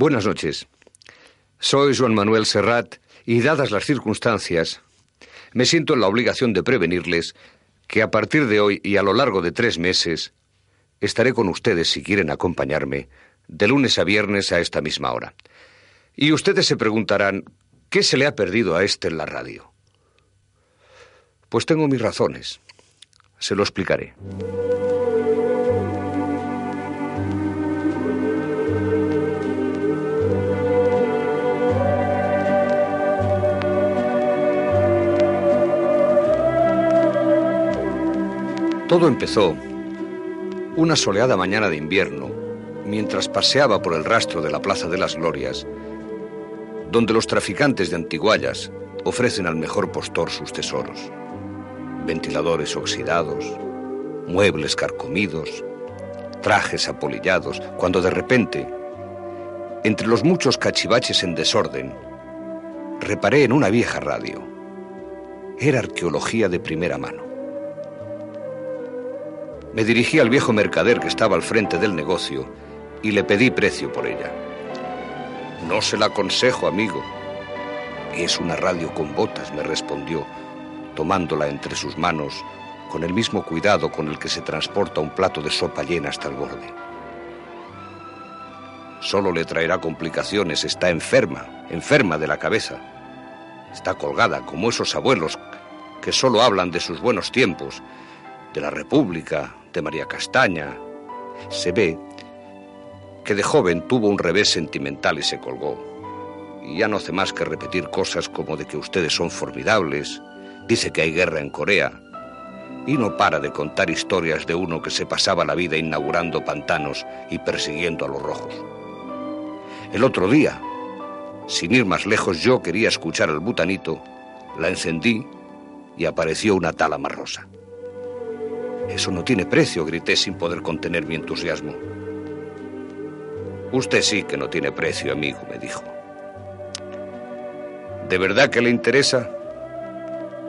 Buenas noches. Soy Juan Manuel Serrat y dadas las circunstancias, me siento en la obligación de prevenirles que a partir de hoy y a lo largo de tres meses estaré con ustedes si quieren acompañarme de lunes a viernes a esta misma hora. Y ustedes se preguntarán, ¿qué se le ha perdido a este en la radio? Pues tengo mis razones. Se lo explicaré. Todo empezó una soleada mañana de invierno, mientras paseaba por el rastro de la Plaza de las Glorias, donde los traficantes de antiguallas ofrecen al mejor postor sus tesoros. Ventiladores oxidados, muebles carcomidos, trajes apolillados, cuando de repente, entre los muchos cachivaches en desorden, reparé en una vieja radio. Era arqueología de primera mano. Me dirigí al viejo mercader que estaba al frente del negocio y le pedí precio por ella. No se la aconsejo, amigo. Es una radio con botas, me respondió, tomándola entre sus manos con el mismo cuidado con el que se transporta un plato de sopa llena hasta el borde. Solo le traerá complicaciones, está enferma, enferma de la cabeza. Está colgada como esos abuelos que solo hablan de sus buenos tiempos, de la República, de María Castaña. Se ve que de joven tuvo un revés sentimental y se colgó. Y ya no hace más que repetir cosas como de que ustedes son formidables, dice que hay guerra en Corea, y no para de contar historias de uno que se pasaba la vida inaugurando pantanos y persiguiendo a los rojos. El otro día, sin ir más lejos, yo quería escuchar al butanito, la encendí y apareció una tala rosa. Eso no tiene precio, grité sin poder contener mi entusiasmo. Usted sí que no tiene precio, amigo, me dijo. ¿De verdad que le interesa?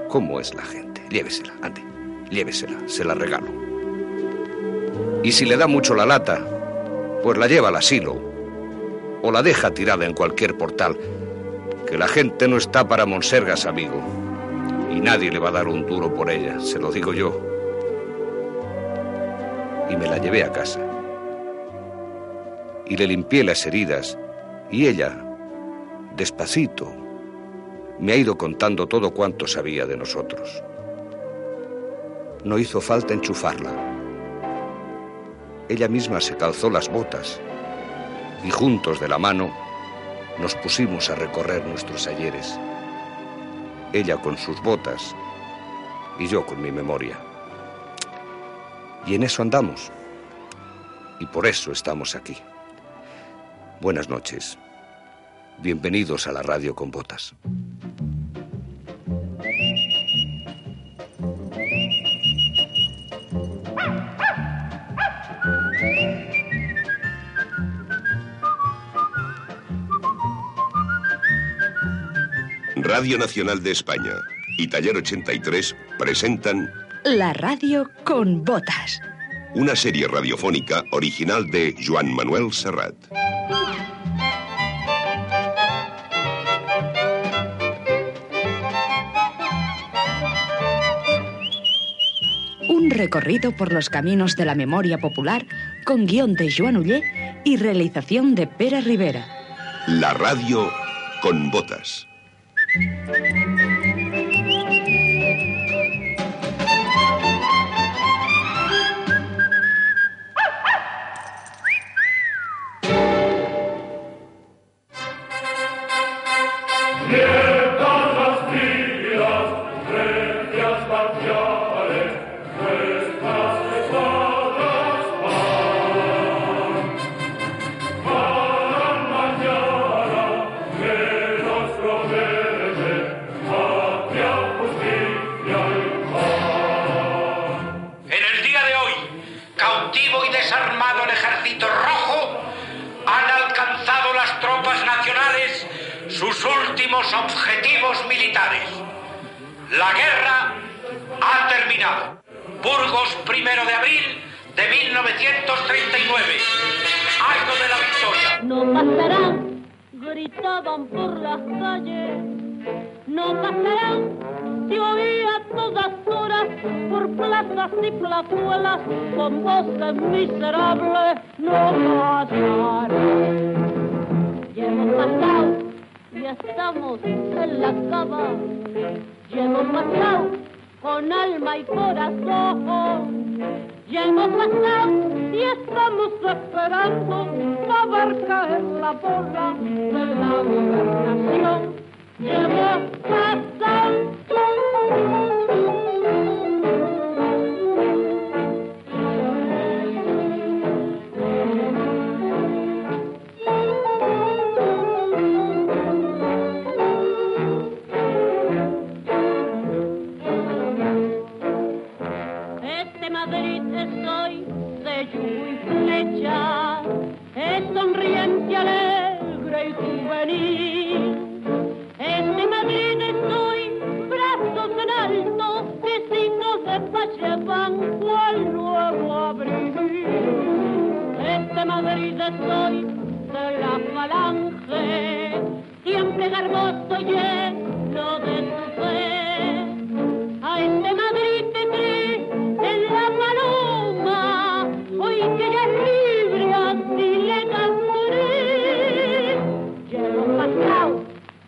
¿Cómo es la gente? Llévesela, ande, llévesela, se la regalo. Y si le da mucho la lata, pues la lleva al asilo o la deja tirada en cualquier portal. Que la gente no está para monsergas, amigo. Y nadie le va a dar un duro por ella, se lo digo yo y me la llevé a casa. Y le limpié las heridas y ella, despacito, me ha ido contando todo cuanto sabía de nosotros. No hizo falta enchufarla. Ella misma se calzó las botas y juntos de la mano nos pusimos a recorrer nuestros ayeres. Ella con sus botas y yo con mi memoria. Y en eso andamos. Y por eso estamos aquí. Buenas noches. Bienvenidos a la radio con botas. Radio Nacional de España y Taller 83 presentan la radio con botas. Una serie radiofónica original de Joan Manuel Serrat. Un recorrido por los caminos de la memoria popular con guion de Joan Ullé y realización de Pera Rivera. La radio con botas. Con alma y corazón. Ya hemos pasado y estamos esperando a ver caer la bola de la gobernación. Ya hemos pasado. Este Madrid es hoy de la falange, siempre garboso lleno de su fe. A este Madrid que cree en la paloma, hoy que ya es libre, así le cantaré. Hemos pasado,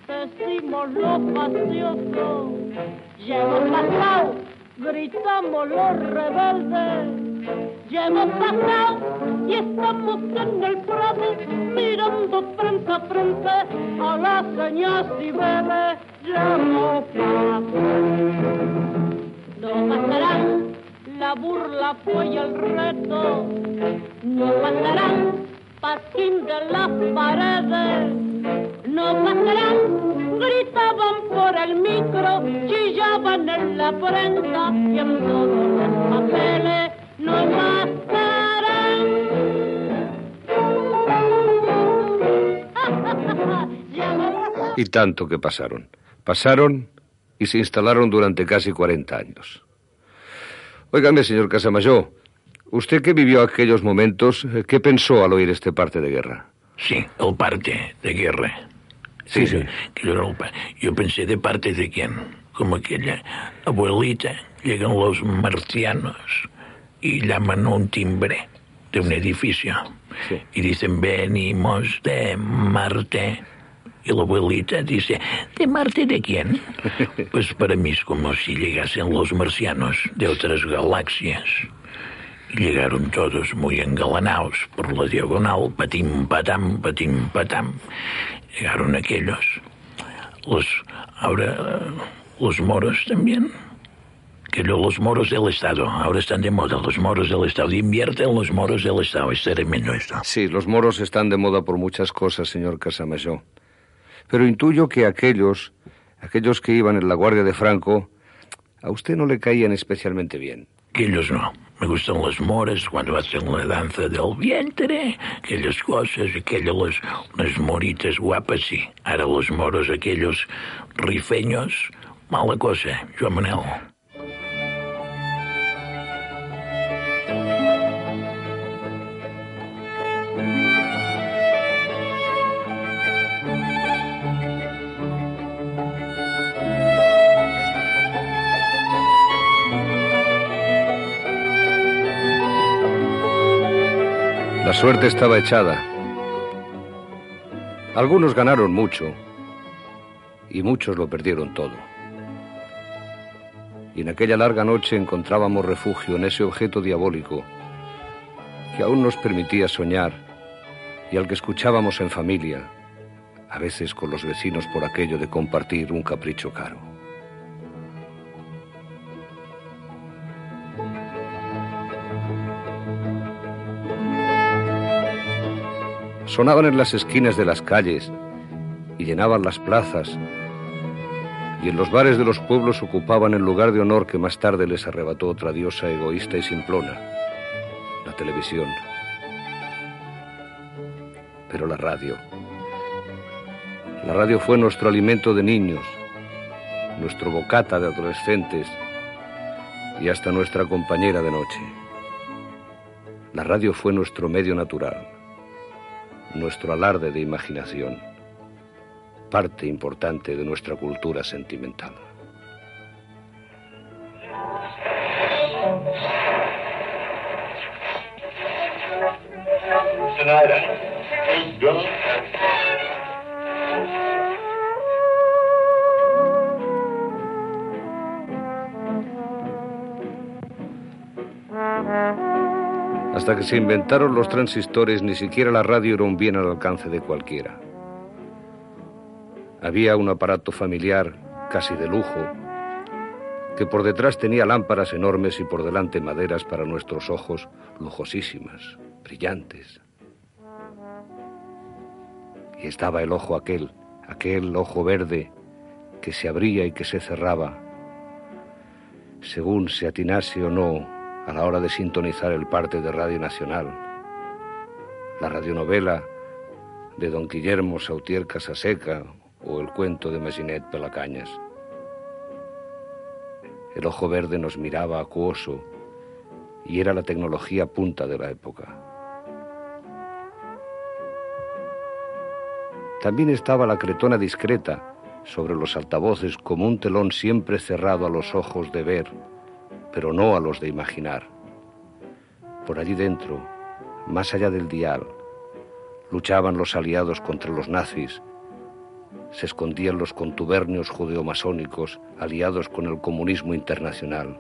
decimos los paciosos, ya hemos pasado, gritamos los rebeldes. Hemos pasado y estamos en el prado mirando frente a frente a y bebés. Ya hemos pasado. No pasarán la burla fue el reto, no pasarán pasquín de las paredes, no pasarán, gritaban por el micro, chillaban en la prensa y en todos los papeles, Y tanto que pasaron. Pasaron y se instalaron durante casi 40 años. Óigame, señor Casamayor, usted que vivió aquellos momentos, ¿qué pensó al oír este parte de guerra? Sí, el parte de guerra. Sí, sí. Que yo, pensé de parte de quién. Como aquella abuelita, llegan los marcianos y llaman un timbre de un edificio. Sí. Y dicen, venimos de Marte. Y la abuelita dice, ¿de Marte de quién? Pues para mí es como si llegasen los marcianos de otras galaxias. Llegaron todos muy engalanados por la diagonal, patim patam, patim patam. Llegaron aquellos. Los, ahora, los moros también. Que lo- los moros del Estado, ahora están de moda, los moros del Estado. Invierten los moros del Estado, es tremendo esto. Sí, los moros están de moda por muchas cosas, señor Casamayor. Pero intuyo que aquellos, aquellos que iban en la guardia de Franco, a usted no le caían especialmente bien. Aquellos no. Me gustan los moros cuando hacen la danza del vientre, aquellas cosas, aquellos, unas moritas guapas, sí. Ahora los moros, aquellos rifeños, mala cosa, Joan Manel. La suerte estaba echada. Algunos ganaron mucho y muchos lo perdieron todo. Y en aquella larga noche encontrábamos refugio en ese objeto diabólico que aún nos permitía soñar y al que escuchábamos en familia, a veces con los vecinos por aquello de compartir un capricho caro. Sonaban en las esquinas de las calles y llenaban las plazas. Y en los bares de los pueblos ocupaban el lugar de honor que más tarde les arrebató otra diosa egoísta y simplona, la televisión. Pero la radio. La radio fue nuestro alimento de niños, nuestro bocata de adolescentes y hasta nuestra compañera de noche. La radio fue nuestro medio natural nuestro alarde de imaginación, parte importante de nuestra cultura sentimental. Hasta que se inventaron los transistores, ni siquiera la radio era un bien al alcance de cualquiera. Había un aparato familiar, casi de lujo, que por detrás tenía lámparas enormes y por delante maderas para nuestros ojos lujosísimas, brillantes. Y estaba el ojo aquel, aquel ojo verde que se abría y que se cerraba, según se atinase o no a la hora de sintonizar el parte de Radio Nacional. La radionovela de don Guillermo Sautier Casaseca o el cuento de Maginette Pelacañas. El ojo verde nos miraba acuoso y era la tecnología punta de la época. También estaba la cretona discreta sobre los altavoces como un telón siempre cerrado a los ojos de ver pero no a los de imaginar. Por allí dentro, más allá del dial, luchaban los aliados contra los nazis, se escondían los contubernios judeomasónicos aliados con el comunismo internacional,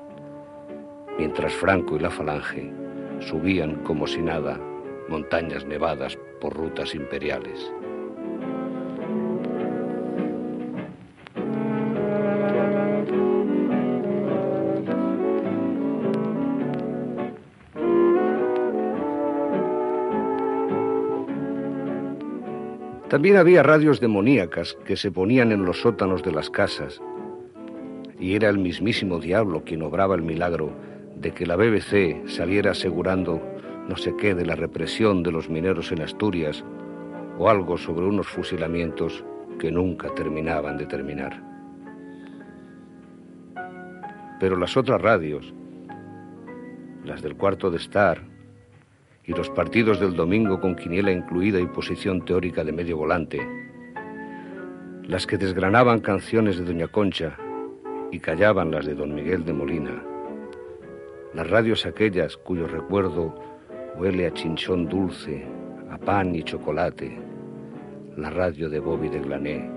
mientras Franco y la Falange subían como si nada montañas nevadas por rutas imperiales. También había radios demoníacas que se ponían en los sótanos de las casas, y era el mismísimo diablo quien obraba el milagro de que la BBC saliera asegurando no sé qué de la represión de los mineros en Asturias o algo sobre unos fusilamientos que nunca terminaban de terminar. Pero las otras radios, las del cuarto de estar, y los partidos del domingo con quiniela incluida y posición teórica de medio volante, las que desgranaban canciones de Doña Concha y callaban las de Don Miguel de Molina, las radios aquellas cuyo recuerdo huele a chinchón dulce, a pan y chocolate, la radio de Bobby de Glané.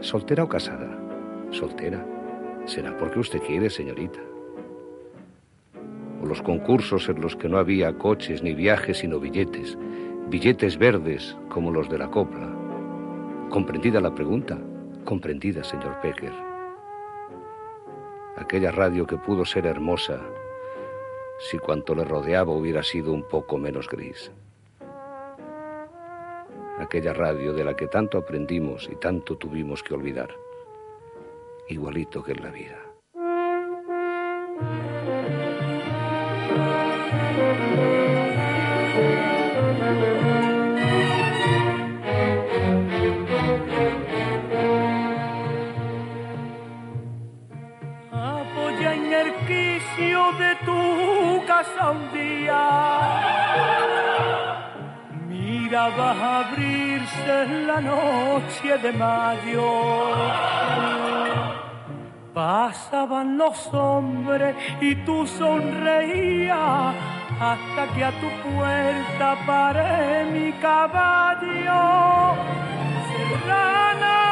¿Soltera o casada? Soltera. Será porque usted quiere, señorita los concursos en los que no había coches ni viajes sino billetes, billetes verdes como los de la copla. ¿Comprendida la pregunta? Comprendida, señor Pecker. Aquella radio que pudo ser hermosa si cuanto le rodeaba hubiera sido un poco menos gris. Aquella radio de la que tanto aprendimos y tanto tuvimos que olvidar, igualito que en la vida. Un día. Mira, a abrirse la noche de mayo. Pasaban los hombres y tú sonreías hasta que a tu puerta paré mi caballo. Serrana,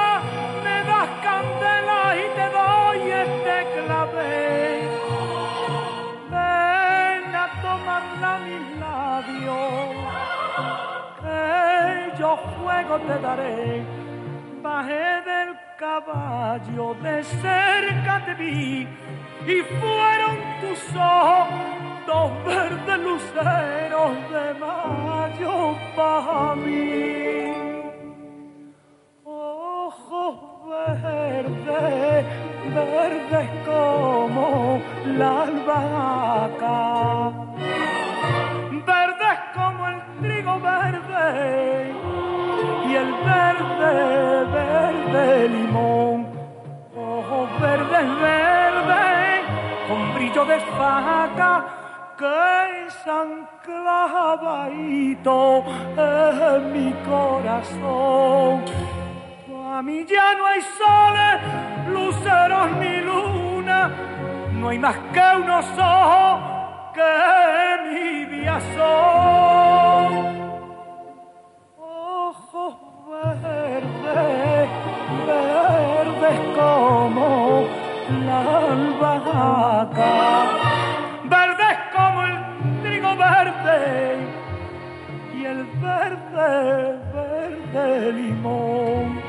yo fuego te daré. Bajé del caballo, de cerca te vi, y fueron tus ojos dos verdes luceros de mayo para mí. Ojos verdes, verdes como la albahaca verde y el verde, verde limón. Ojos verdes, verde, con brillo de faca que clavadito en mi corazón. A mí ya no hay soles, luceros ni luna, no hay más que unos ojos que mi vida son. Verdes como la albahaca, verdes como el trigo verde y el verde, verde limón.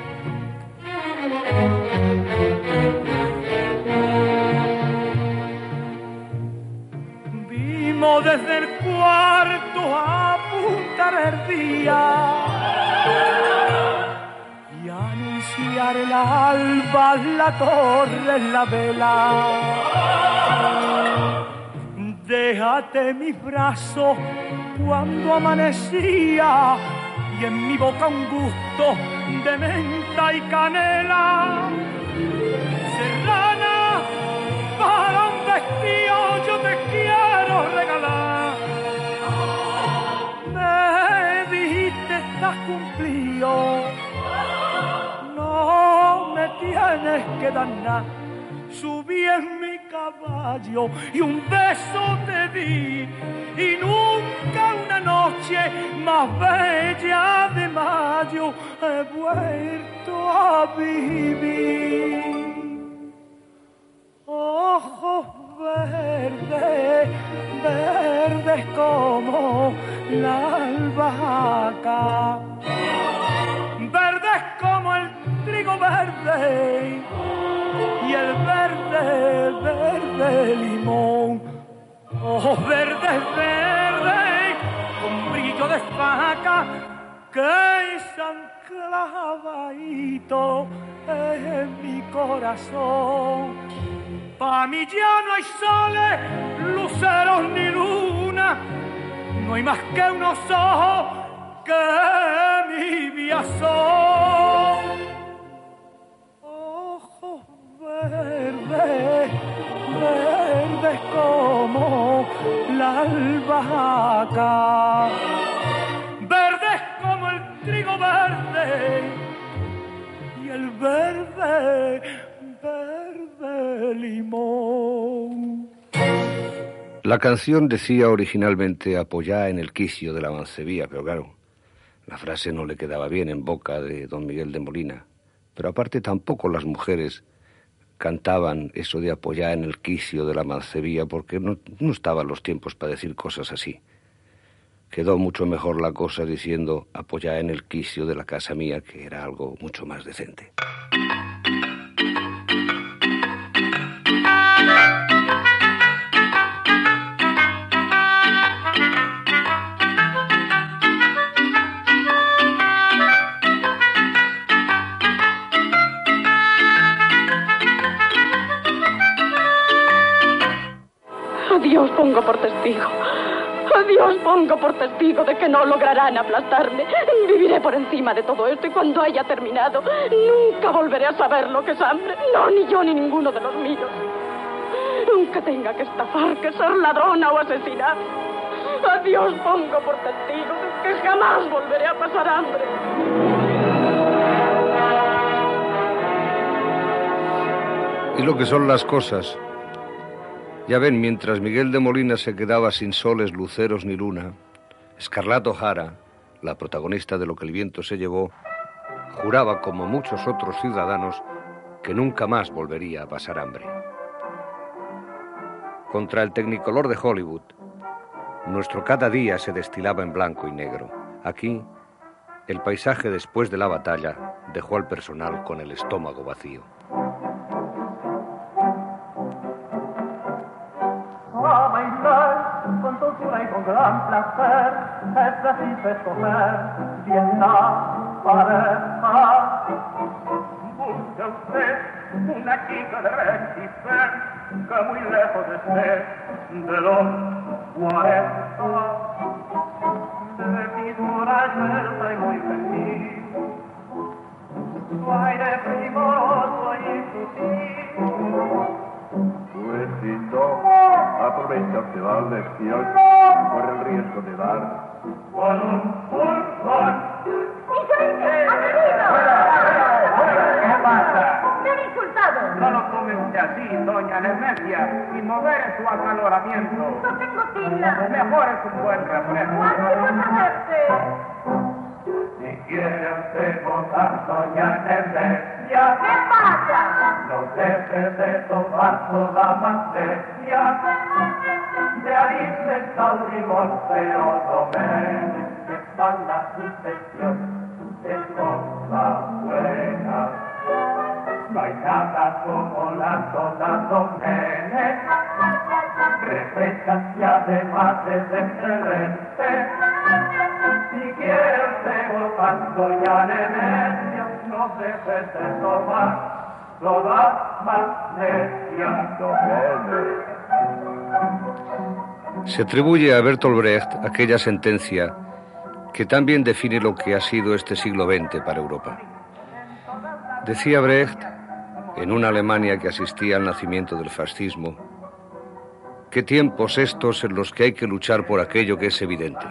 Vimos desde el cuarto a apuntar el día el alba, la torre, la vela. Déjate mis brazos cuando amanecía y en mi boca un gusto de menta y canela. Serrana, para tienes que dar nada. Subí en mi caballo y un beso te di y nunca una noche más bella de mayo he vuelto a vivir. Ojos verdes, verdes como la albahaca, trigo verde y el verde, verde limón. Ojos verdes, verdes, con brillo de faca, que se clavadito en mi corazón. Pa' mí ya no hay soles, luceros ni luna, no hay más que unos ojos que mi son. Verdes, verdes como la albahaca, verdes como el trigo verde y el verde, verde limón. La canción decía originalmente apoyá en el quicio de la mancebía, pero claro, la frase no le quedaba bien en boca de don Miguel de Molina. Pero aparte tampoco las mujeres cantaban eso de apoyar en el quicio de la mancebía porque no, no estaban los tiempos para decir cosas así. Quedó mucho mejor la cosa diciendo apoyar en el quicio de la casa mía, que era algo mucho más decente. Pongo por testigo. A Dios pongo por testigo de que no lograrán aplastarme. Viviré por encima de todo esto y cuando haya terminado, nunca volveré a saber lo que es hambre. No, ni yo ni ninguno de los míos. Nunca tenga que estafar, que ser ladrona o asesinar. A Dios pongo por testigo de que jamás volveré a pasar hambre. Y lo que son las cosas. Ya ven, mientras Miguel de Molina se quedaba sin soles, luceros ni luna, Escarlato Jara, la protagonista de lo que el viento se llevó, juraba, como muchos otros ciudadanos, que nunca más volvería a pasar hambre. Contra el tecnicolor de Hollywood, nuestro cada día se destilaba en blanco y negro. Aquí, el paisaje después de la batalla dejó al personal con el estómago vacío. ama y ser, con dulzura y con gran placer, es preciso escoger tienda pareja. Busca usted una chica de 26, que muy lejos esté de los 40. Así, doña Nemesia, y modere su acaloramiento. No tengo tila. Mejor es un buen refresco. Si quiere usted gozar, doña Nemesia, ¿Qué pasa? no deje de tomar toda materia. De ahí se está un limón, pero no que para la sucesión de cosa buena. No hay nada como la soda domene, refresca y además es excelente. Si quiere usted gozar, doña Nemesia, no deje de tomar domene. Se atribuye a Bertolt Brecht aquella sentencia que también define lo que ha sido este siglo XX para Europa. Decía Brecht, en una Alemania que asistía al nacimiento del fascismo, qué tiempos estos en los que hay que luchar por aquello que es evidente.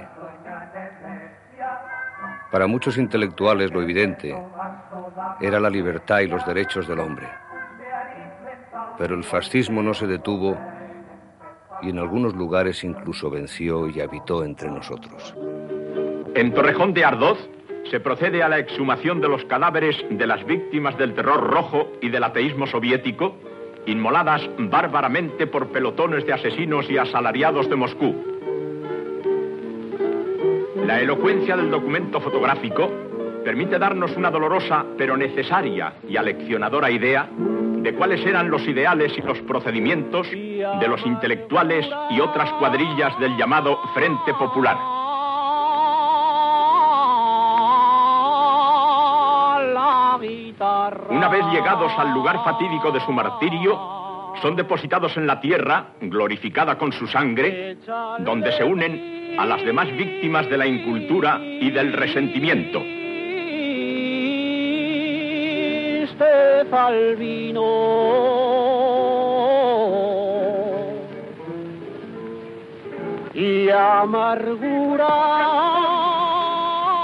Para muchos intelectuales lo evidente era la libertad y los derechos del hombre. Pero el fascismo no se detuvo y en algunos lugares incluso venció y habitó entre nosotros. En Torrejón de Ardoz se procede a la exhumación de los cadáveres de las víctimas del terror rojo y del ateísmo soviético, inmoladas bárbaramente por pelotones de asesinos y asalariados de Moscú. La elocuencia del documento fotográfico permite darnos una dolorosa pero necesaria y aleccionadora idea de cuáles eran los ideales y los procedimientos de los intelectuales y otras cuadrillas del llamado Frente Popular. Una vez llegados al lugar fatídico de su martirio, son depositados en la tierra, glorificada con su sangre, donde se unen a las demás víctimas de la incultura y del resentimiento. y amargura.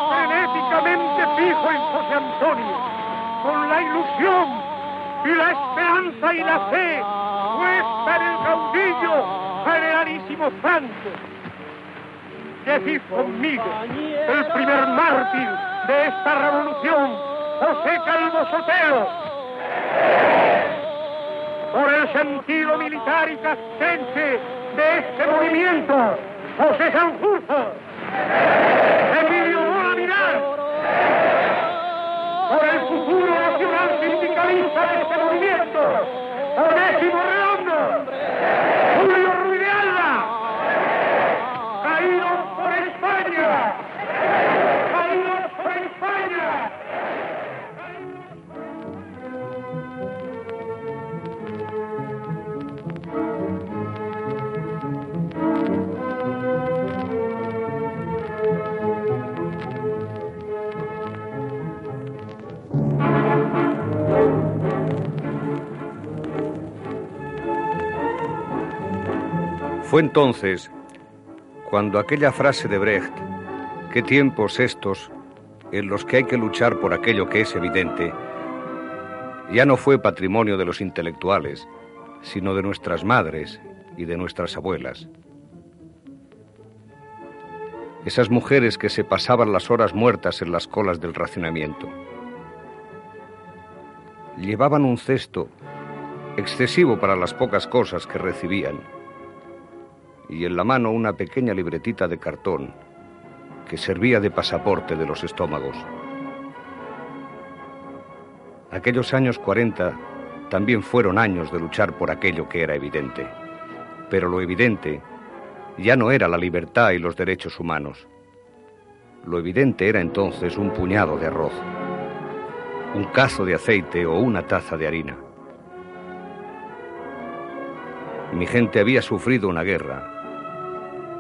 frenéticamente fijo en José Antonio, con la ilusión y la esperanza y la fe puesta en el caudillo generalísimo Santos. Decid conmigo, el primer mártir de esta revolución, José Calvo Sotelo, por el sentido militar y castrense de este movimiento, José Sanjurjo, por el futuro nacional sindicalista de este movimiento, Onésimo Redondo, Julio Ruiz de Alba, caídos Fue entonces cuando aquella frase de Brecht, qué tiempos estos en los que hay que luchar por aquello que es evidente, ya no fue patrimonio de los intelectuales, sino de nuestras madres y de nuestras abuelas. Esas mujeres que se pasaban las horas muertas en las colas del racionamiento. Llevaban un cesto excesivo para las pocas cosas que recibían y en la mano una pequeña libretita de cartón que servía de pasaporte de los estómagos. Aquellos años 40 también fueron años de luchar por aquello que era evidente, pero lo evidente ya no era la libertad y los derechos humanos. Lo evidente era entonces un puñado de arroz, un cazo de aceite o una taza de harina. Mi gente había sufrido una guerra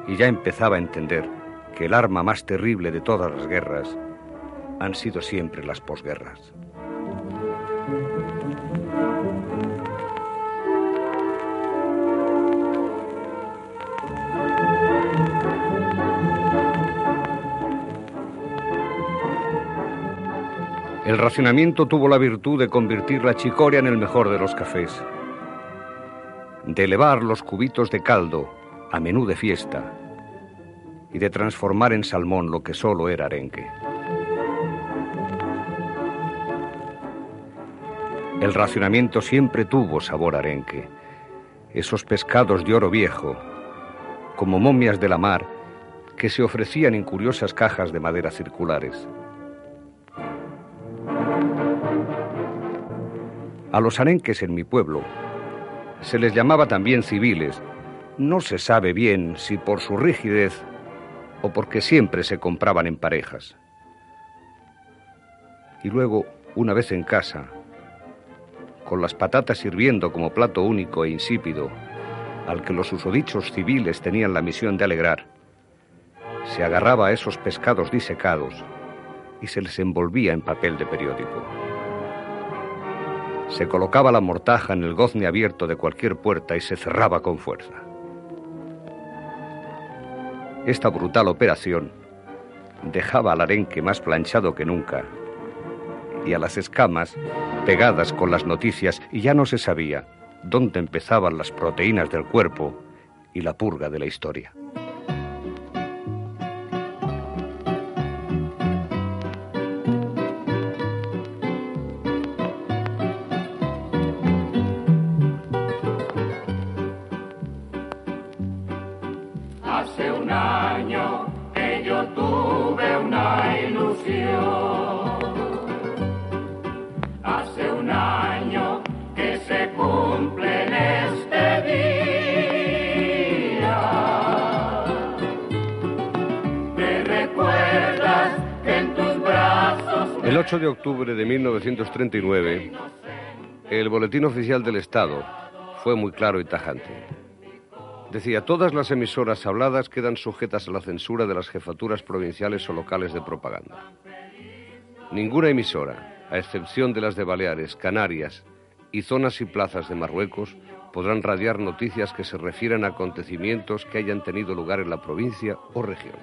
y ya empezaba a entender que el arma más terrible de todas las guerras han sido siempre las posguerras. El racionamiento tuvo la virtud de convertir la chicoria en el mejor de los cafés. de elevar los cubitos de caldo a menú de fiesta y de transformar en salmón lo que solo era arenque. El racionamiento siempre tuvo sabor arenque. Esos pescados de oro viejo, como momias de la mar, que se ofrecían en curiosas cajas de madera circulares. A los arenques en mi pueblo se les llamaba también civiles. No se sabe bien si por su rigidez o porque siempre se compraban en parejas. Y luego, una vez en casa, con las patatas hirviendo como plato único e insípido, al que los usodichos civiles tenían la misión de alegrar, se agarraba a esos pescados disecados y se les envolvía en papel de periódico. Se colocaba la mortaja en el gozne abierto de cualquier puerta y se cerraba con fuerza. Esta brutal operación dejaba al arenque más planchado que nunca y a las escamas pegadas con las noticias y ya no se sabía dónde empezaban las proteínas del cuerpo y la purga de la historia. El 8 de octubre de 1939, el Boletín Oficial del Estado fue muy claro y tajante. Decía, todas las emisoras habladas quedan sujetas a la censura de las jefaturas provinciales o locales de propaganda. Ninguna emisora, a excepción de las de Baleares, Canarias y zonas y plazas de Marruecos, podrán radiar noticias que se refieran a acontecimientos que hayan tenido lugar en la provincia o región.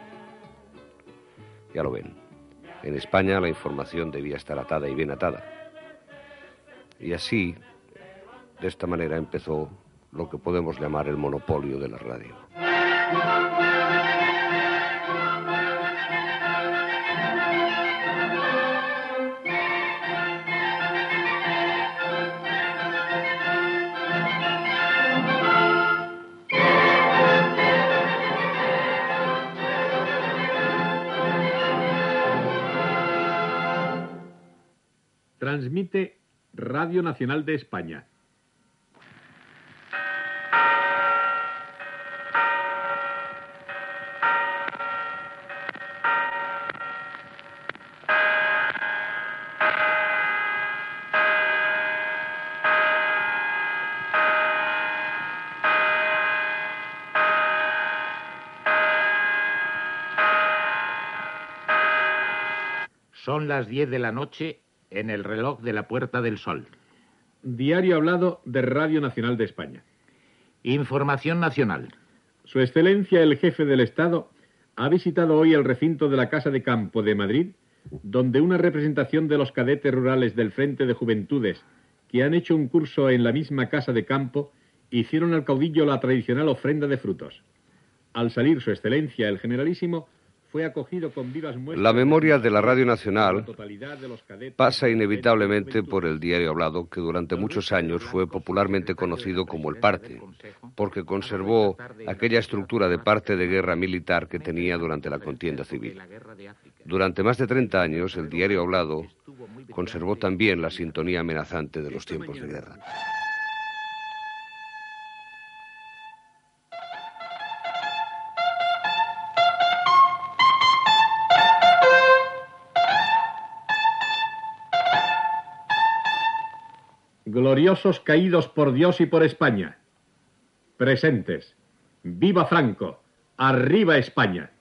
Ya lo ven, en España la información debía estar atada y bien atada. Y así, de esta manera empezó lo que podemos llamar el monopolio de la radio. Transmite Radio Nacional de España. Son las 10 de la noche en el reloj de la Puerta del Sol. Diario hablado de Radio Nacional de España. Información nacional. Su Excelencia el Jefe del Estado ha visitado hoy el recinto de la Casa de Campo de Madrid, donde una representación de los cadetes rurales del Frente de Juventudes, que han hecho un curso en la misma Casa de Campo, hicieron al caudillo la tradicional ofrenda de frutos. Al salir Su Excelencia el Generalísimo, fue acogido con vivas muestras... La memoria de la Radio Nacional pasa inevitablemente por el diario hablado que durante muchos años fue popularmente conocido como el Parte, porque conservó aquella estructura de parte de guerra militar que tenía durante la contienda civil. Durante más de 30 años, el diario hablado conservó también la sintonía amenazante de los tiempos de guerra. Gloriosos caídos por Dios y por España. Presentes. Viva Franco. Arriba España.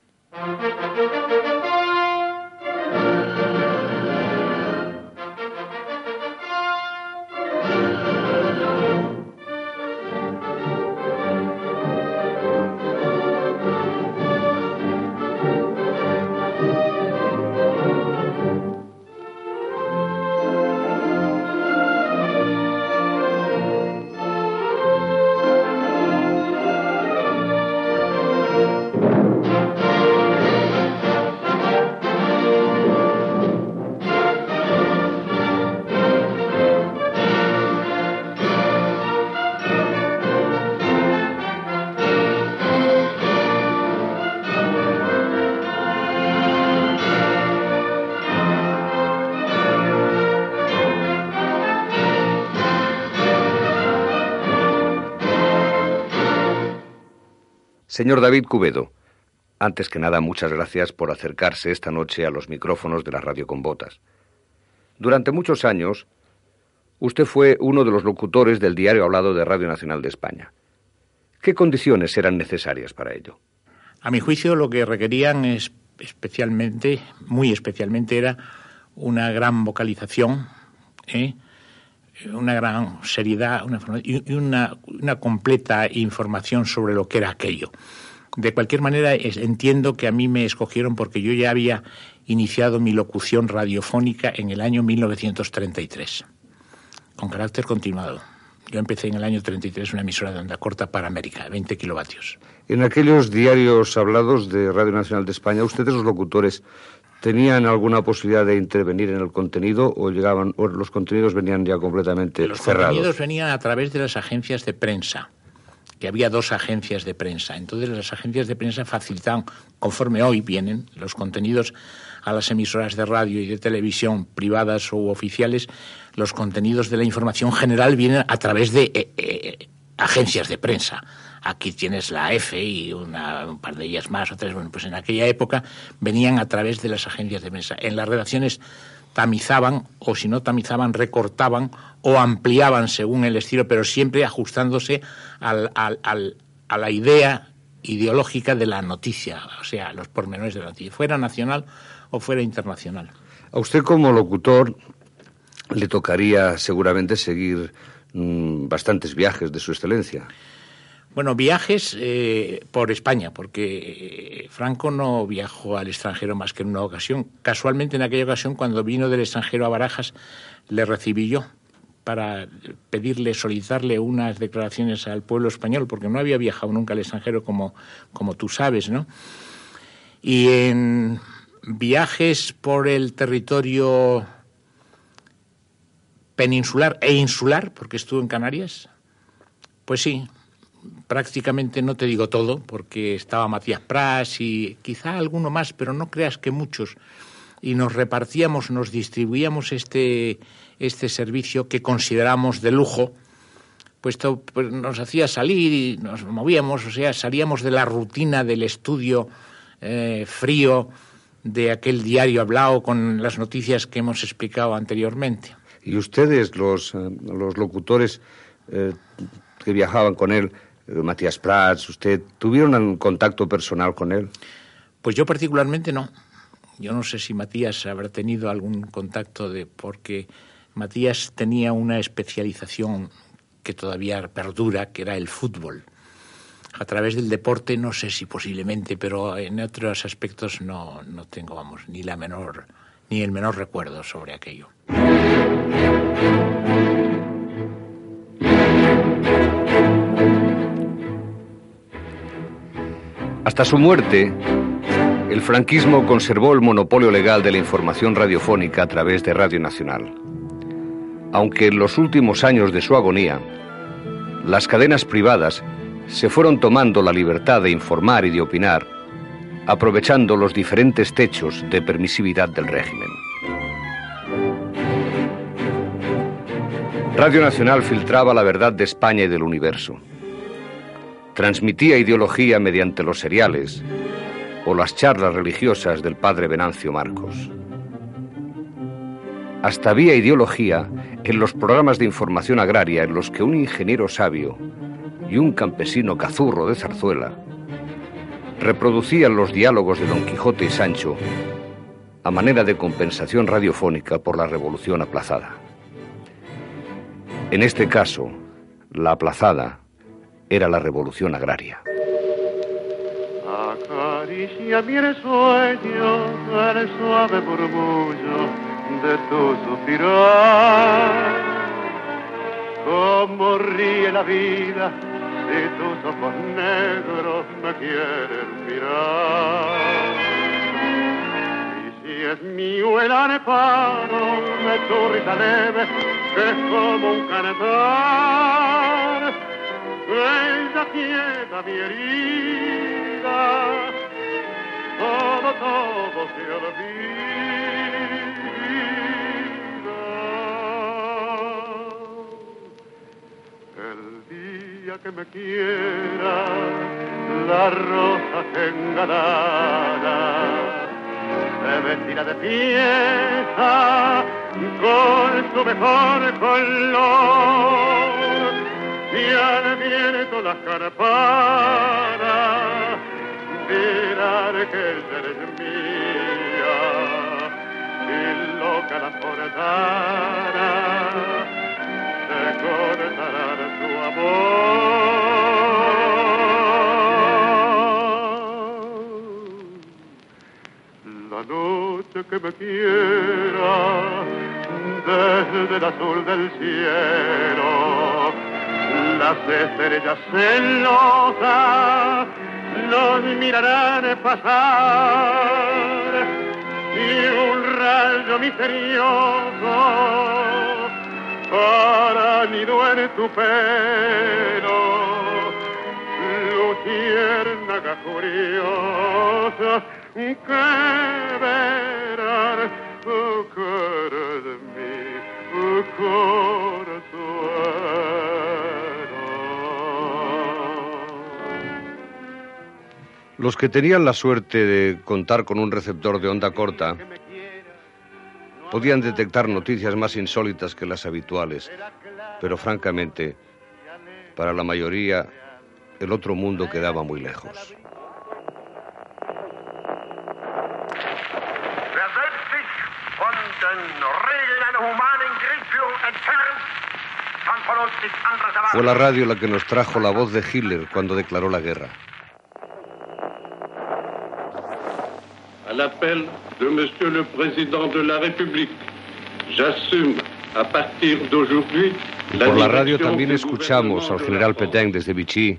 Señor David Cubedo, antes que nada, muchas gracias por acercarse esta noche a los micrófonos de la radio con botas. Durante muchos años, usted fue uno de los locutores del diario hablado de Radio Nacional de España. ¿Qué condiciones eran necesarias para ello? A mi juicio, lo que requerían es especialmente, muy especialmente, era una gran vocalización, ¿eh? Una gran seriedad y una, una, completa información sobre lo que era aquello. De cualquier manera, entiendo que a mí me escogieron porque yo ya había iniciado mi locución radiofónica en el año 1933, con carácter continuado. Yo empecé en el año 33 una emisora de onda corta para América, 20 kilovatios. En aquellos diarios hablados de Radio Nacional de España, ustedes los locutores tenían alguna posibilidad de intervenir en el contenido o llegaban o los contenidos venían ya completamente los cerrados. Los contenidos venían a través de las agencias de prensa, que había dos agencias de prensa. Entonces las agencias de prensa facilitaban, conforme hoy vienen los contenidos a las emisoras de radio y de televisión privadas o oficiales, los contenidos de la información general vienen a través de eh, eh, agencias de prensa. Aquí tienes la F y una, un par de ellas más o tres. Bueno, pues en aquella época venían a través de las agencias de prensa. En las redacciones tamizaban o si no tamizaban, recortaban o ampliaban según el estilo, pero siempre ajustándose al, al, a la idea ideológica de la noticia, o sea, los pormenores de la noticia, fuera nacional o fuera internacional. A usted como locutor le tocaría seguramente seguir mmm, bastantes viajes de su excelencia. Bueno, viajes eh, por España, porque Franco no viajó al extranjero más que en una ocasión. Casualmente en aquella ocasión, cuando vino del extranjero a Barajas, le recibí yo para pedirle, solicitarle unas declaraciones al pueblo español, porque no había viajado nunca al extranjero como, como tú sabes, ¿no? Y en viajes por el territorio peninsular e insular, porque estuvo en Canarias, pues sí, prácticamente no te digo todo, porque estaba Matías Pras y quizá alguno más, pero no creas que muchos. Y nos repartíamos, nos distribuíamos este, este servicio que consideramos de lujo, puesto pues, nos hacía salir y nos movíamos, o sea, salíamos de la rutina del estudio eh, frío de aquel diario hablado con las noticias que hemos explicado anteriormente. ¿Y ustedes, los, eh, los locutores eh, que viajaban con él, Matías Prats, usted, ¿tuvieron un contacto personal con él? Pues yo particularmente no. Yo no sé si Matías habrá tenido algún contacto de porque Matías tenía una especialización que todavía perdura, que era el fútbol. A través del deporte no sé si posiblemente, pero en otros aspectos no, no tengo, vamos, ni la menor, ni el menor recuerdo sobre aquello. Hasta su muerte, el franquismo conservó el monopolio legal de la información radiofónica a través de Radio Nacional. Aunque en los últimos años de su agonía, las cadenas privadas se fueron tomando la libertad de informar y de opinar, aprovechando los diferentes techos de permisividad del régimen. Radio Nacional filtraba la verdad de España y del universo transmitía ideología mediante los seriales o las charlas religiosas del padre Venancio Marcos. Hasta había ideología en los programas de información agraria en los que un ingeniero sabio y un campesino cazurro de zarzuela reproducían los diálogos de Don Quijote y Sancho a manera de compensación radiofónica por la revolución aplazada. En este caso, la aplazada era la revolución agraria. Acaricia mi sueño el suave murmullo de tu suspirar. Como ríe la vida si tus ojos negros me quieren mirar. Y si es mío el areparo de tu risa leve, que es como un cantar ella quieta mi herida, todo, todo se olvida. El día que me quiera la rosa engalada se vestirá de fiesta con su mejor color las carpadas dirán que eres mía y loca la forzada se su amor. La noche que me quiera desde el azul del cielo las estrellas celosas los mirarán pasar y un rayo misterioso para nido en tu pelo. Luciérnaga curiosa que verán que eres mi corazón Los que tenían la suerte de contar con un receptor de onda corta podían detectar noticias más insólitas que las habituales, pero francamente, para la mayoría, el otro mundo quedaba muy lejos. Fue la radio la que nos trajo la voz de Hitler cuando declaró la guerra. L'appel de Monsieur le Président de la République, j'assume à partir d'aujourd'hui la Por la radio también escuchamos al general Pétain desde Vichy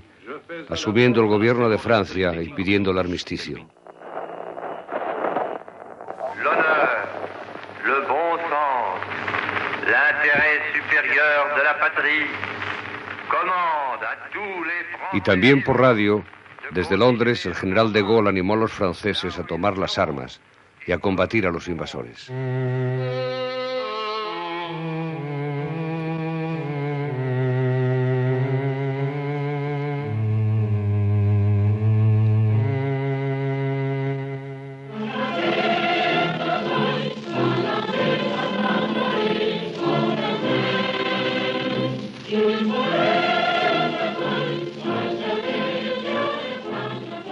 asumiendo el gobierno de Francia y pidiendo el armisticio. L'honneur, le bon sens, l'intérêt supérieur de la patrie commandent à tous les Y también por radio, desde Londres, el general de Gaulle animó a los franceses a tomar las armas y a combatir a los invasores.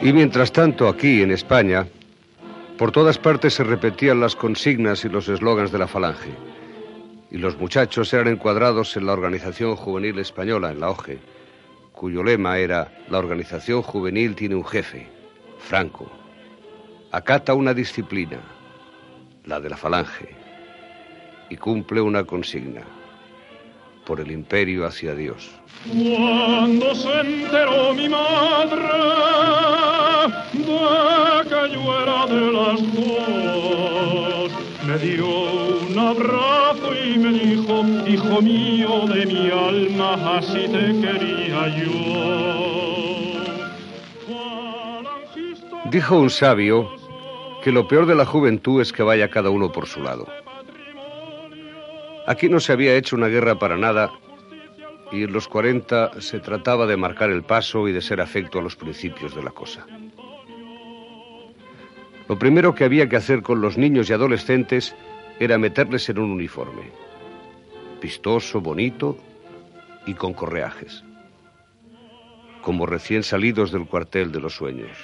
Y mientras tanto, aquí en España, por todas partes se repetían las consignas y los eslogans de la falange. Y los muchachos eran encuadrados en la Organización Juvenil Española, en la OGE, cuyo lema era La organización juvenil tiene un jefe, Franco. Acata una disciplina, la de la falange, y cumple una consigna, por el imperio hacia Dios. Cuando se enteró mi madre me dio un abrazo y me dijo, hijo mío de mi alma, así te quería yo. Dijo un sabio que lo peor de la juventud es que vaya cada uno por su lado. Aquí no se había hecho una guerra para nada y en los 40 se trataba de marcar el paso y de ser afecto a los principios de la cosa. Lo primero que había que hacer con los niños y adolescentes era meterles en un uniforme, vistoso, bonito y con correajes, como recién salidos del cuartel de los sueños.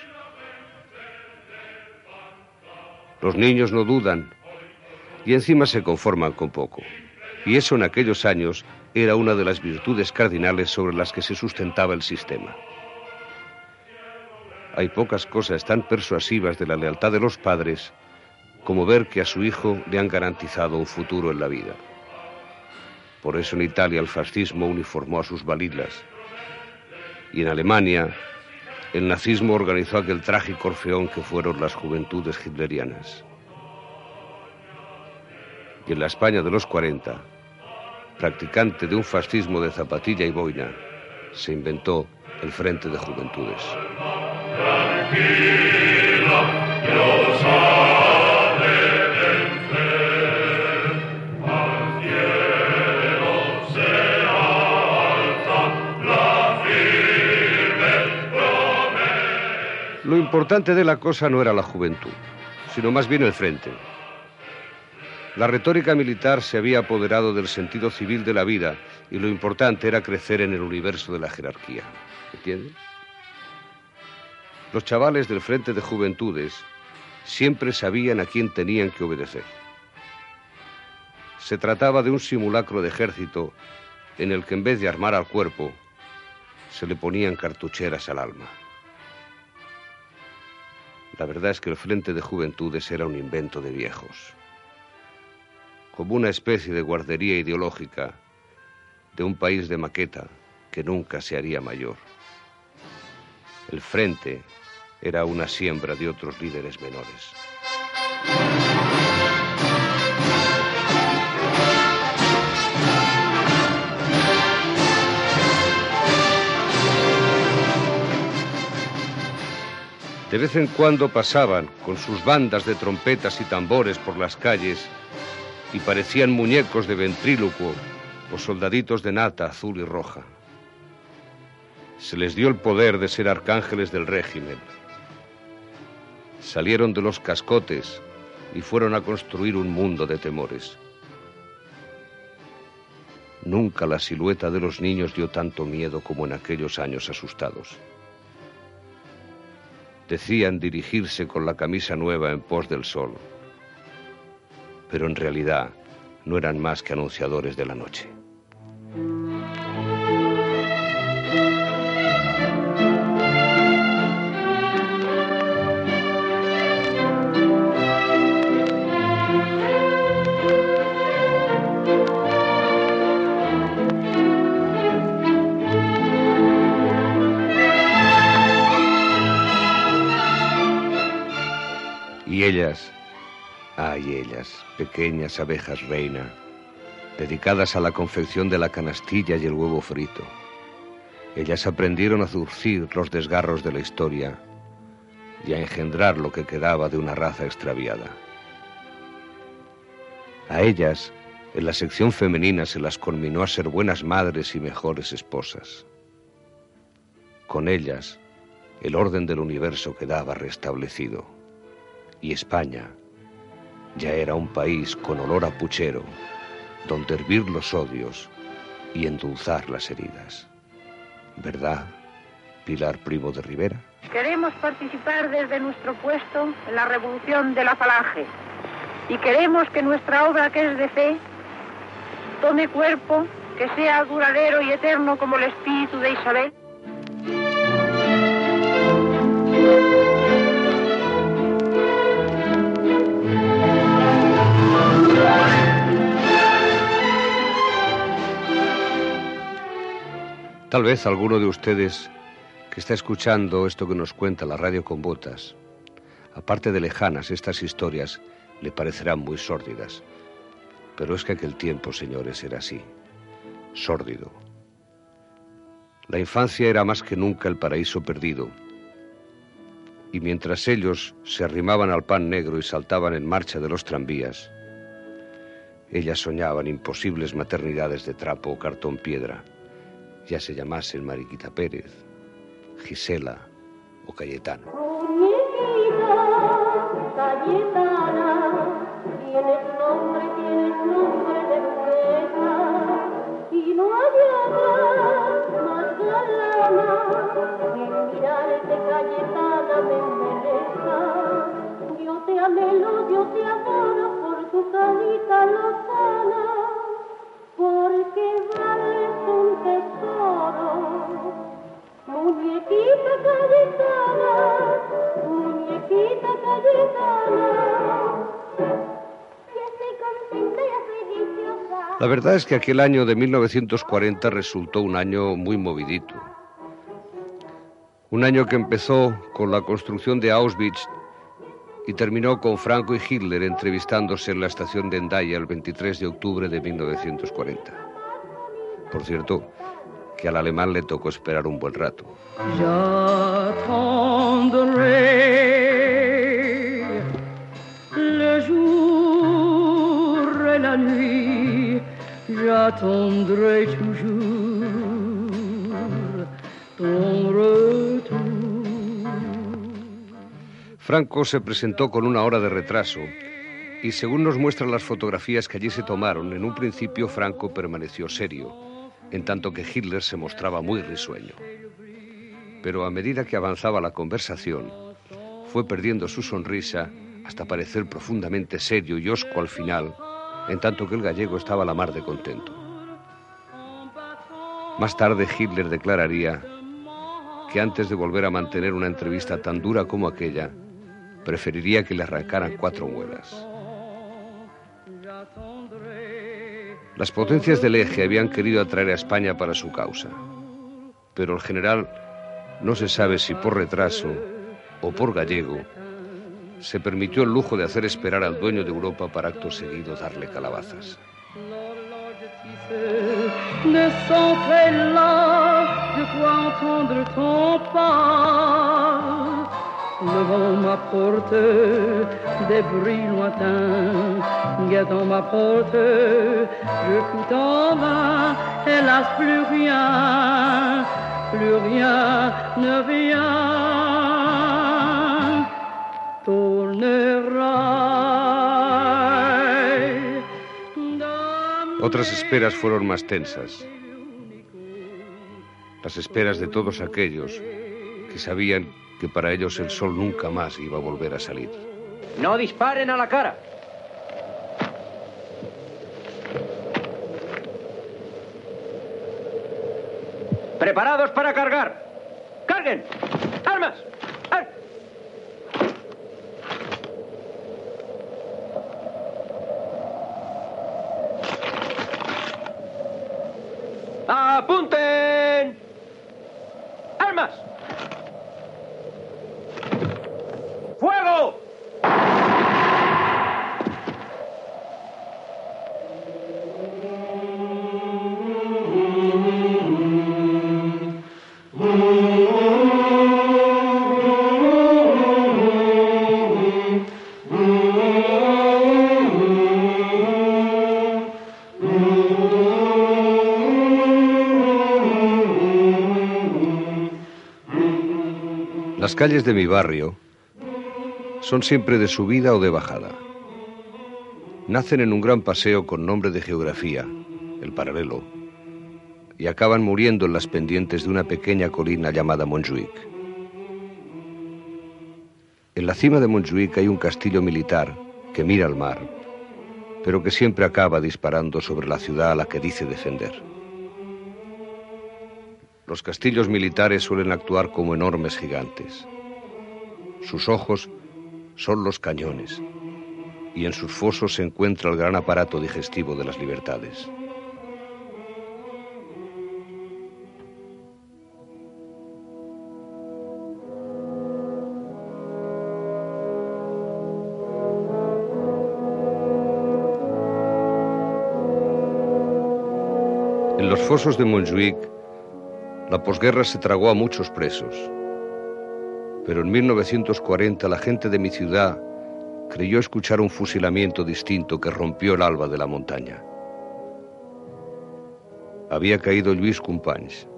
Los niños no dudan y encima se conforman con poco. Y eso en aquellos años era una de las virtudes cardinales sobre las que se sustentaba el sistema. Hay pocas cosas tan persuasivas de la lealtad de los padres como ver que a su hijo le han garantizado un futuro en la vida. Por eso en Italia el fascismo uniformó a sus validas. Y en Alemania el nazismo organizó aquel trágico orfeón que fueron las juventudes hitlerianas. Y en la España de los 40, practicante de un fascismo de zapatilla y boina, se inventó el Frente de Juventudes. Lo importante de la cosa no era la juventud, sino más bien el frente. La retórica militar se había apoderado del sentido civil de la vida y lo importante era crecer en el universo de la jerarquía. ¿Entienden? Los chavales del Frente de Juventudes siempre sabían a quién tenían que obedecer. Se trataba de un simulacro de ejército en el que en vez de armar al cuerpo, se le ponían cartucheras al alma. La verdad es que el Frente de Juventudes era un invento de viejos, como una especie de guardería ideológica de un país de maqueta que nunca se haría mayor. El Frente era una siembra de otros líderes menores. De vez en cuando pasaban con sus bandas de trompetas y tambores por las calles y parecían muñecos de ventrílocuo o soldaditos de nata azul y roja. Se les dio el poder de ser arcángeles del régimen. Salieron de los cascotes y fueron a construir un mundo de temores. Nunca la silueta de los niños dio tanto miedo como en aquellos años asustados. Decían dirigirse con la camisa nueva en pos del sol, pero en realidad no eran más que anunciadores de la noche. Y ellas, ay ellas, pequeñas abejas reina, dedicadas a la confección de la canastilla y el huevo frito. Ellas aprendieron a zurcir los desgarros de la historia y a engendrar lo que quedaba de una raza extraviada. A ellas, en la sección femenina se las conminó a ser buenas madres y mejores esposas. Con ellas, el orden del universo quedaba restablecido y España ya era un país con olor a puchero, donde hervir los odios y endulzar las heridas. ¿Verdad, Pilar Primo de Rivera? Queremos participar desde nuestro puesto en la revolución de la falange y queremos que nuestra obra que es de fe tome cuerpo, que sea duradero y eterno como el espíritu de Isabel. Tal vez alguno de ustedes que está escuchando esto que nos cuenta la radio con botas, aparte de lejanas, estas historias le parecerán muy sórdidas. Pero es que aquel tiempo, señores, era así, sórdido. La infancia era más que nunca el paraíso perdido. Y mientras ellos se arrimaban al pan negro y saltaban en marcha de los tranvías, ellas soñaban imposibles maternidades de trapo o cartón piedra ya se llamasen Mariquita Pérez, Gisela o Cayetano. Cayetana, tienes nombre, tienes nombre de pureza, y no hay otra más galana que mirarte, Cayetana, me embeleza. Yo te anhelo, yo te adoro por tu carita lozana, La verdad es que aquel año de 1940 resultó un año muy movidito. Un año que empezó con la construcción de Auschwitz y terminó con Franco y Hitler entrevistándose en la estación de Endaya el 23 de octubre de 1940. Por cierto, que al alemán le tocó esperar un buen rato. J'attendrai Franco se presentó con una hora de retraso y según nos muestran las fotografías que allí se tomaron, en un principio Franco permaneció serio, en tanto que Hitler se mostraba muy risueño. Pero a medida que avanzaba la conversación, fue perdiendo su sonrisa hasta parecer profundamente serio y hosco al final, en tanto que el gallego estaba a la mar de contento. Más tarde Hitler declararía que antes de volver a mantener una entrevista tan dura como aquella, preferiría que le arrancaran cuatro muelas. Las potencias del eje habían querido atraer a España para su causa, pero el general no se sabe si por retraso o por gallego se permitió el lujo de hacer esperar al dueño de Europa para acto seguido darle calabazas. Ne sont là, je crois entendre ton pas. Devant ma porte, des bruits lointains guettant ma porte. Je coûte en vain, hélas, plus rien, plus rien ne vient. Otras esperas fueron más tensas. Las esperas de todos aquellos que sabían que para ellos el sol nunca más iba a volver a salir. No disparen a la cara. Preparados para cargar. ¡Carguen! ¡Armas! ¡Apunten! ¡Armas! ¡Fuego! Calles de mi barrio son siempre de subida o de bajada. Nacen en un gran paseo con nombre de geografía, el paralelo, y acaban muriendo en las pendientes de una pequeña colina llamada Montjuic. En la cima de Montjuic hay un castillo militar que mira al mar, pero que siempre acaba disparando sobre la ciudad a la que dice defender. Los castillos militares suelen actuar como enormes gigantes. Sus ojos son los cañones y en sus fosos se encuentra el gran aparato digestivo de las libertades. En los fosos de Montjuic, la posguerra se tragó a muchos presos. Pero en 1940 la gente de mi ciudad creyó escuchar un fusilamiento distinto que rompió el alba de la montaña. Había caído Luis Companys,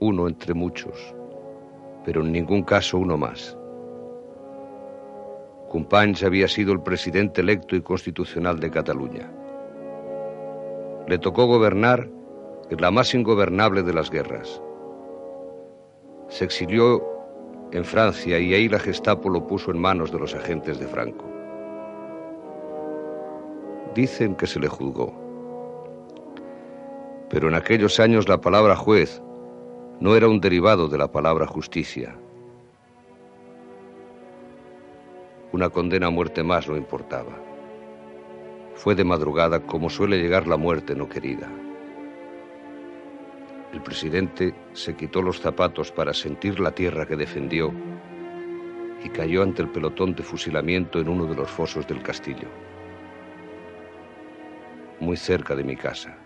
uno entre muchos, pero en ningún caso uno más. Companys había sido el presidente electo y constitucional de Cataluña. Le tocó gobernar en la más ingobernable de las guerras. Se exilió en Francia y ahí la Gestapo lo puso en manos de los agentes de Franco. Dicen que se le juzgó. Pero en aquellos años la palabra juez no era un derivado de la palabra justicia. Una condena a muerte más no importaba. Fue de madrugada como suele llegar la muerte no querida. El presidente se quitó los zapatos para sentir la tierra que defendió y cayó ante el pelotón de fusilamiento en uno de los fosos del castillo, muy cerca de mi casa,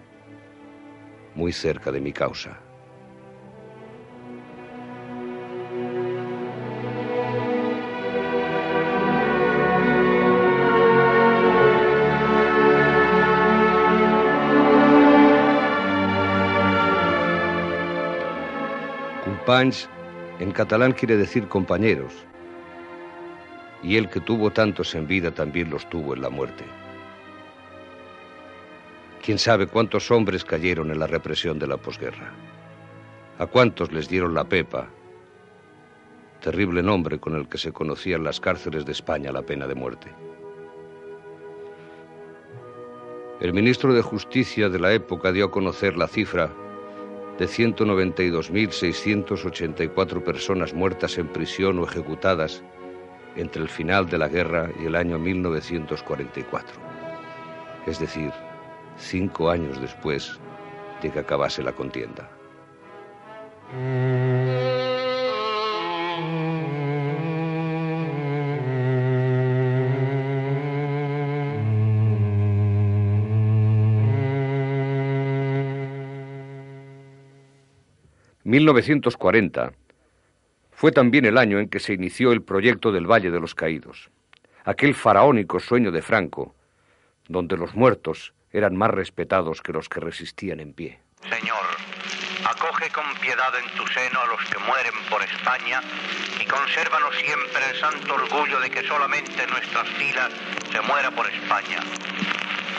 muy cerca de mi causa. En catalán quiere decir compañeros. Y el que tuvo tantos en vida también los tuvo en la muerte. ¿Quién sabe cuántos hombres cayeron en la represión de la posguerra? ¿A cuántos les dieron la pepa? Terrible nombre con el que se conocía en las cárceles de España la pena de muerte. El ministro de Justicia de la época dio a conocer la cifra de 192.684 personas muertas en prisión o ejecutadas entre el final de la guerra y el año 1944. Es decir, cinco años después de que acabase la contienda. 1940 fue también el año en que se inició el proyecto del Valle de los Caídos, aquel faraónico sueño de Franco, donde los muertos eran más respetados que los que resistían en pie. Señor, acoge con piedad en tu seno a los que mueren por España y consérvanos siempre el santo orgullo de que solamente en nuestras filas se muera por España.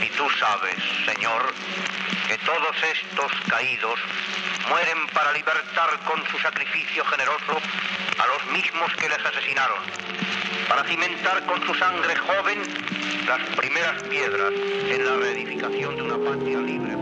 Y tú sabes, Señor, que todos estos caídos mueren para libertar con su sacrificio generoso a los mismos que les asesinaron, para cimentar con su sangre joven las primeras piedras en la reedificación de una patria libre,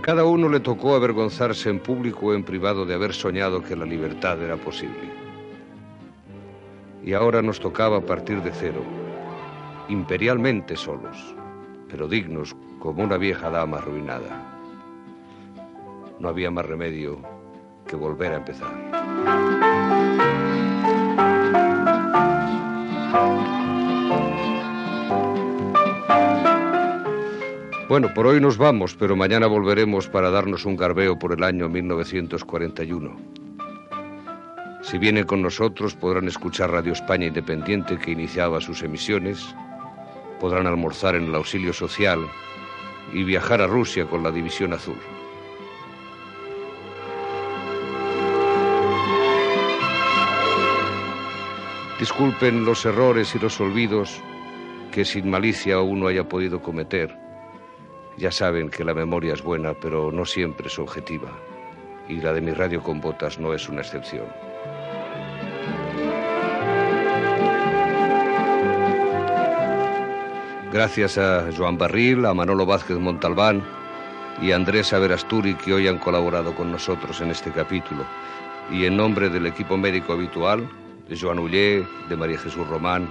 A cada uno le tocó avergonzarse en público o en privado de haber soñado que la libertad era posible. Y ahora nos tocaba partir de cero, imperialmente solos, pero dignos como una vieja dama arruinada. No había más remedio que volver a empezar. Bueno, por hoy nos vamos, pero mañana volveremos para darnos un garbeo por el año 1941. Si vienen con nosotros podrán escuchar Radio España Independiente que iniciaba sus emisiones, podrán almorzar en el auxilio social y viajar a Rusia con la División Azul. Disculpen los errores y los olvidos que sin malicia uno haya podido cometer. Ya saben que la memoria es buena, pero no siempre es objetiva. Y la de mi radio con botas no es una excepción. Gracias a Joan Barril, a Manolo Vázquez Montalbán y a Andrés Averasturi que hoy han colaborado con nosotros en este capítulo. Y en nombre del equipo médico habitual, de Joan Ullé, de María Jesús Román,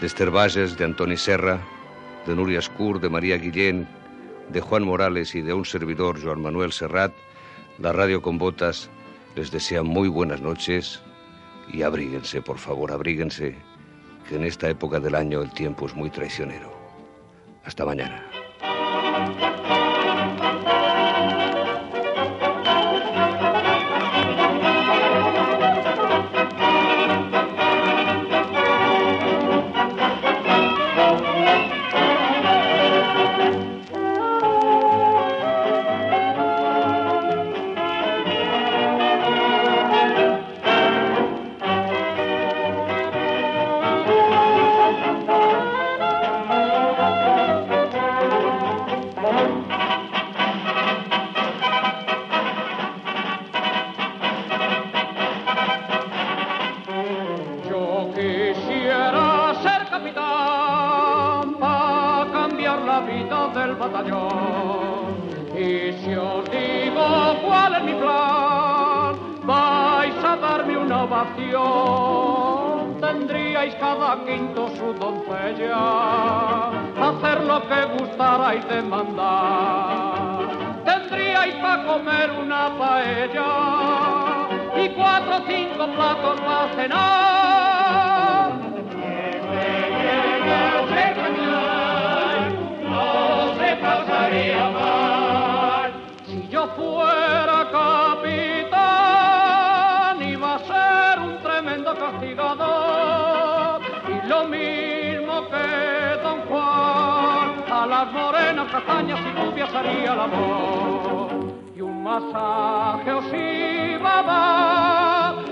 de Esther Valles, de Antoni Serra, de Nuria Escur, de María Guillén, de Juan Morales y de un servidor, Joan Manuel Serrat, la radio con botas les desea muy buenas noches y abríguense, por favor, abríguense, que en esta época del año el tiempo es muy traicionero. Hasta mañana. O cinco platos para cenar. No se pasaría más. fuera capitán iba a ser un tremendo castigador y lo mismo que don Juan a las morenas castañas y rubias haría el amor y un masaje os iba a dar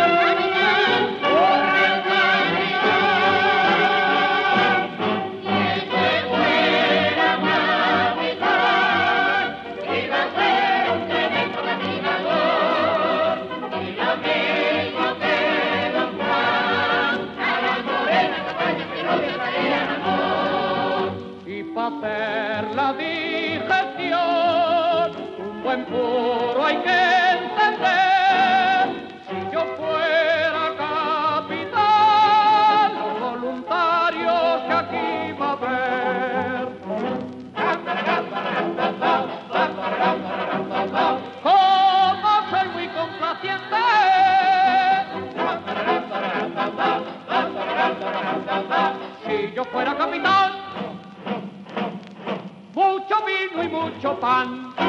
buen hay que entender. Si yo fuera capitán los voluntarios que aquí va a haber. Como soy muy complaciente. Si yo fuera capitán mucho vino y mucho pan.